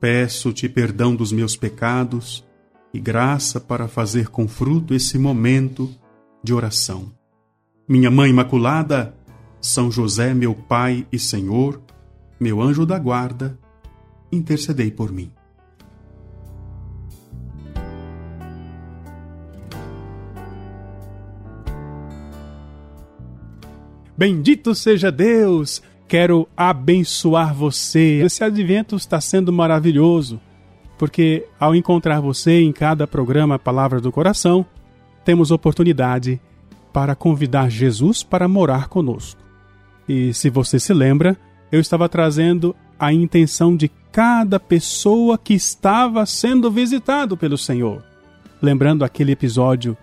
Peço-te perdão dos meus pecados e graça para fazer com fruto esse momento de oração. Minha Mãe Imaculada, São José, meu Pai e Senhor, meu anjo da guarda, intercedei por mim. Bendito seja Deus! Quero abençoar você. Esse advento está sendo maravilhoso, porque ao encontrar você em cada programa Palavra do Coração, temos oportunidade para convidar Jesus para morar conosco. E se você se lembra, eu estava trazendo a intenção de cada pessoa que estava sendo visitado pelo Senhor. Lembrando aquele episódio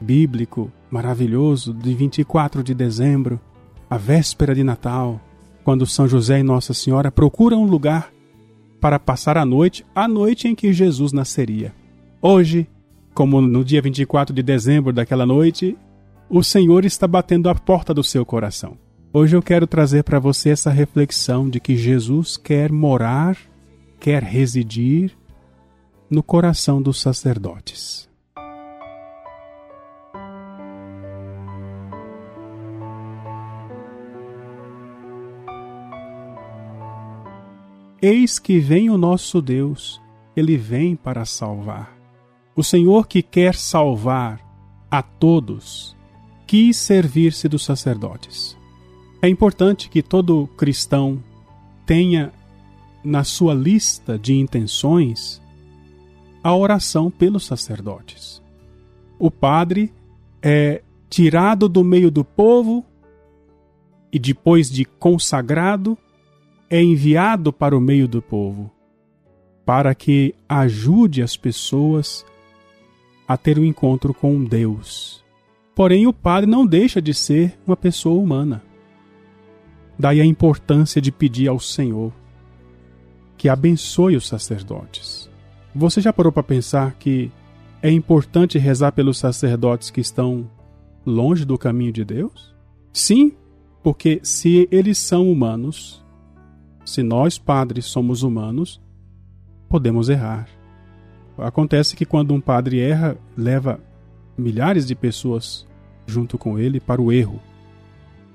bíblico maravilhoso de 24 de dezembro, a véspera de Natal, quando São José e Nossa Senhora procuram um lugar para passar a noite, a noite em que Jesus nasceria. Hoje, como no dia 24 de dezembro daquela noite, o Senhor está batendo a porta do seu coração. Hoje eu quero trazer para você essa reflexão de que Jesus quer morar, quer residir no coração dos sacerdotes. Eis que vem o nosso Deus, ele vem para salvar. O Senhor que quer salvar a todos, quis servir-se dos sacerdotes. É importante que todo cristão tenha na sua lista de intenções a oração pelos sacerdotes. O padre é tirado do meio do povo e depois de consagrado, é enviado para o meio do povo, para que ajude as pessoas a ter um encontro com Deus. Porém, o padre não deixa de ser uma pessoa humana. Daí a importância de pedir ao Senhor que abençoe os sacerdotes. Você já parou para pensar que é importante rezar pelos sacerdotes que estão longe do caminho de Deus? Sim, porque se eles são humanos, se nós, padres, somos humanos, podemos errar. Acontece que quando um padre erra, leva milhares de pessoas junto com ele para o erro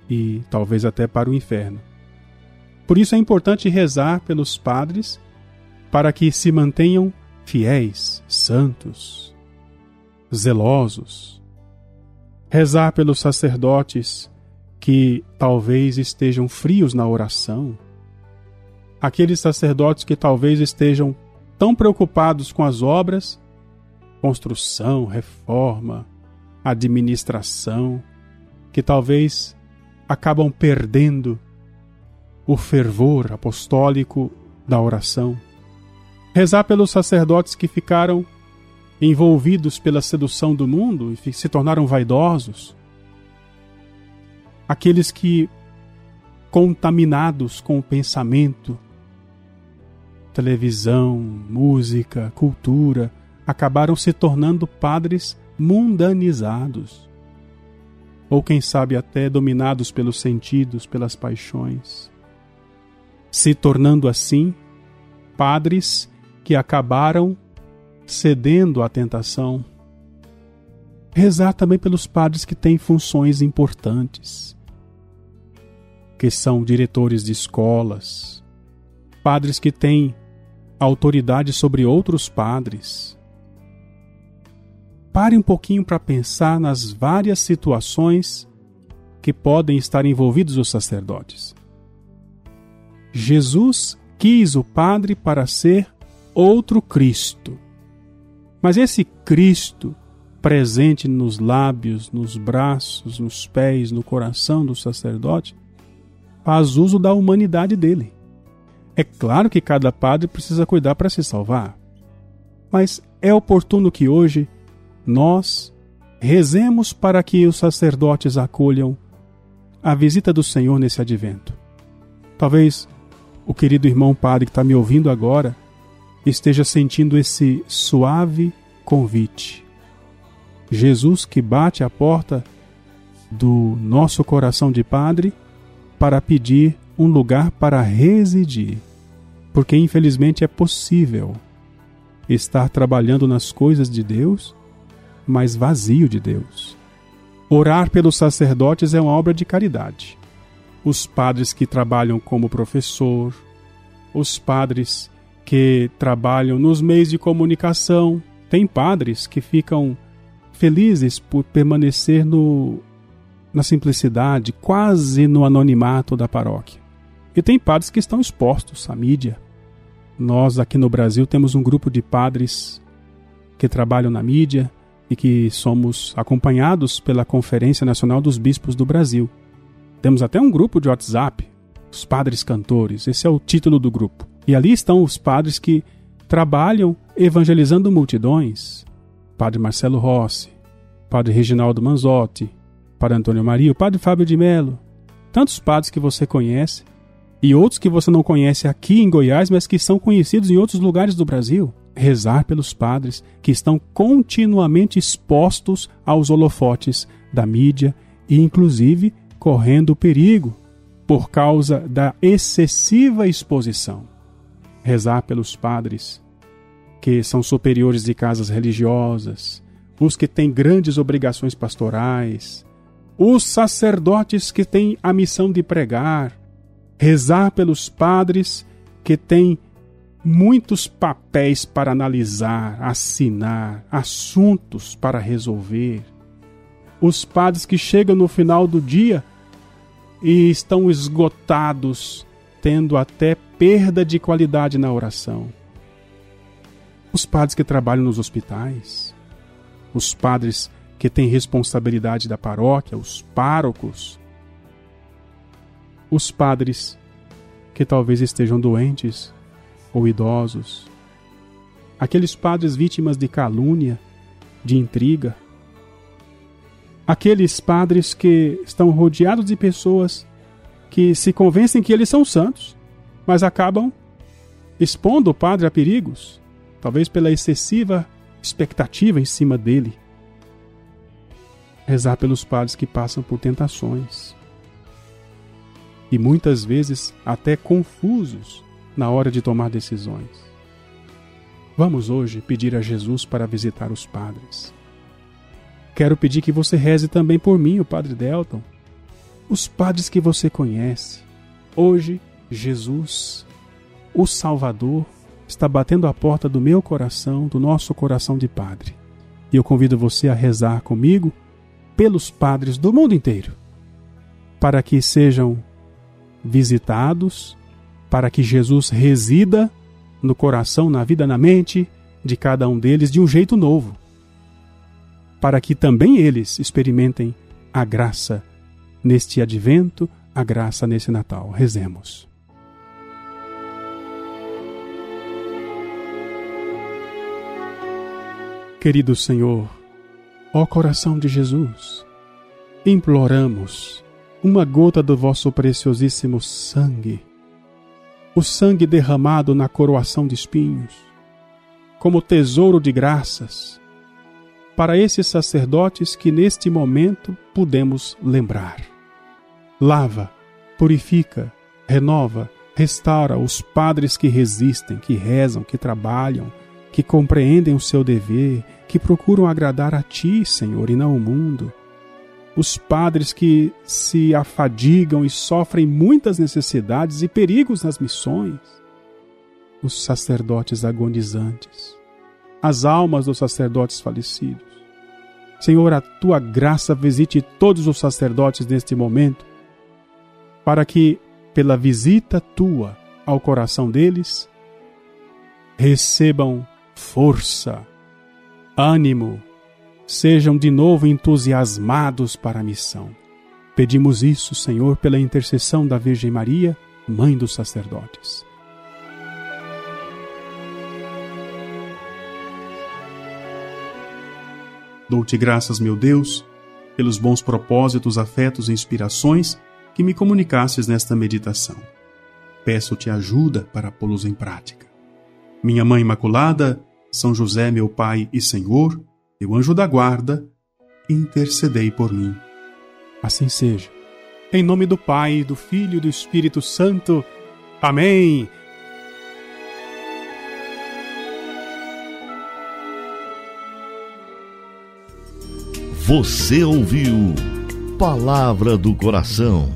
e talvez até para o inferno. Por isso é importante rezar pelos padres para que se mantenham fiéis, santos, zelosos. Rezar pelos sacerdotes que talvez estejam frios na oração aqueles sacerdotes que talvez estejam tão preocupados com as obras, construção, reforma, administração, que talvez acabam perdendo o fervor apostólico da oração. Rezar pelos sacerdotes que ficaram envolvidos pela sedução do mundo e se tornaram vaidosos. Aqueles que, contaminados com o pensamento, televisão, música, cultura acabaram se tornando padres mundanizados. Ou quem sabe até dominados pelos sentidos, pelas paixões. Se tornando assim padres que acabaram cedendo à tentação. Rezar também pelos padres que têm funções importantes, que são diretores de escolas, padres que têm autoridade sobre outros padres. Pare um pouquinho para pensar nas várias situações que podem estar envolvidos os sacerdotes. Jesus quis o Padre para ser outro Cristo. Mas esse Cristo, presente nos lábios, nos braços, nos pés, no coração do sacerdote, faz uso da humanidade dele. É claro que cada padre precisa cuidar para se salvar. Mas é oportuno que hoje nós rezemos para que os sacerdotes acolham a visita do Senhor nesse advento. Talvez o querido irmão padre que está me ouvindo agora esteja sentindo esse suave convite. Jesus que bate à porta do nosso coração de padre para pedir um lugar para residir, porque infelizmente é possível estar trabalhando nas coisas de Deus, mas vazio de Deus. Orar pelos sacerdotes é uma obra de caridade. Os padres que trabalham como professor, os padres que trabalham nos meios de comunicação, tem padres que ficam felizes por permanecer no, na simplicidade, quase no anonimato da paróquia. E tem padres que estão expostos à mídia. Nós aqui no Brasil temos um grupo de padres que trabalham na mídia, e que somos acompanhados pela Conferência Nacional dos Bispos do Brasil. Temos até um grupo de WhatsApp, os Padres Cantores, esse é o título do grupo. E ali estão os padres que trabalham evangelizando multidões. Padre Marcelo Rossi, Padre Reginaldo Manzotti, Padre Antônio Maria, o Padre Fábio de Melo, tantos padres que você conhece e outros que você não conhece aqui em Goiás, mas que são conhecidos em outros lugares do Brasil rezar pelos padres que estão continuamente expostos aos holofotes da mídia e, inclusive, correndo perigo por causa da excessiva exposição. Rezar pelos padres que são superiores de casas religiosas, os que têm grandes obrigações pastorais, os sacerdotes que têm a missão de pregar, rezar pelos padres que têm muitos papéis para analisar, assinar, assuntos para resolver. Os padres que chegam no final do dia e estão esgotados, tendo até perda de qualidade na oração. Os padres que trabalham nos hospitais, os padres que têm responsabilidade da paróquia, os párocos, os padres que talvez estejam doentes ou idosos, aqueles padres vítimas de calúnia, de intriga, aqueles padres que estão rodeados de pessoas que se convencem que eles são santos, mas acabam expondo o padre a perigos, talvez pela excessiva expectativa em cima dele. Rezar pelos padres que passam por tentações e muitas vezes até confusos na hora de tomar decisões. Vamos hoje pedir a Jesus para visitar os padres. Quero pedir que você reze também por mim, o Padre Delton, os padres que você conhece. Hoje, Jesus, o Salvador, está batendo a porta do meu coração, do nosso coração de padre. E eu convido você a rezar comigo pelos padres do mundo inteiro, para que sejam visitados para que Jesus resida no coração, na vida, na mente de cada um deles de um jeito novo, para que também eles experimentem a graça neste advento, a graça nesse Natal. Rezemos. Querido Senhor, ó coração de Jesus, imploramos uma gota do vosso preciosíssimo sangue o sangue derramado na coroação de espinhos, como tesouro de graças, para esses sacerdotes que neste momento podemos lembrar. Lava, purifica, renova, restaura os padres que resistem, que rezam, que trabalham, que compreendem o seu dever, que procuram agradar a Ti, Senhor, e não o mundo os padres que se afadigam e sofrem muitas necessidades e perigos nas missões, os sacerdotes agonizantes, as almas dos sacerdotes falecidos. Senhor, a tua graça visite todos os sacerdotes neste momento, para que, pela visita tua ao coração deles, recebam força, ânimo, sejam de novo entusiasmados para a missão. Pedimos isso, Senhor, pela intercessão da Virgem Maria, Mãe dos sacerdotes. Dou-te graças, meu Deus, pelos bons propósitos, afetos e inspirações que me comunicasses nesta meditação. Peço-te ajuda para pô-los em prática. Minha Mãe Imaculada, São José, meu Pai e Senhor, meu anjo da guarda, intercedei por mim. Assim seja. Em nome do Pai, do Filho e do Espírito Santo. Amém. Você ouviu Palavra do Coração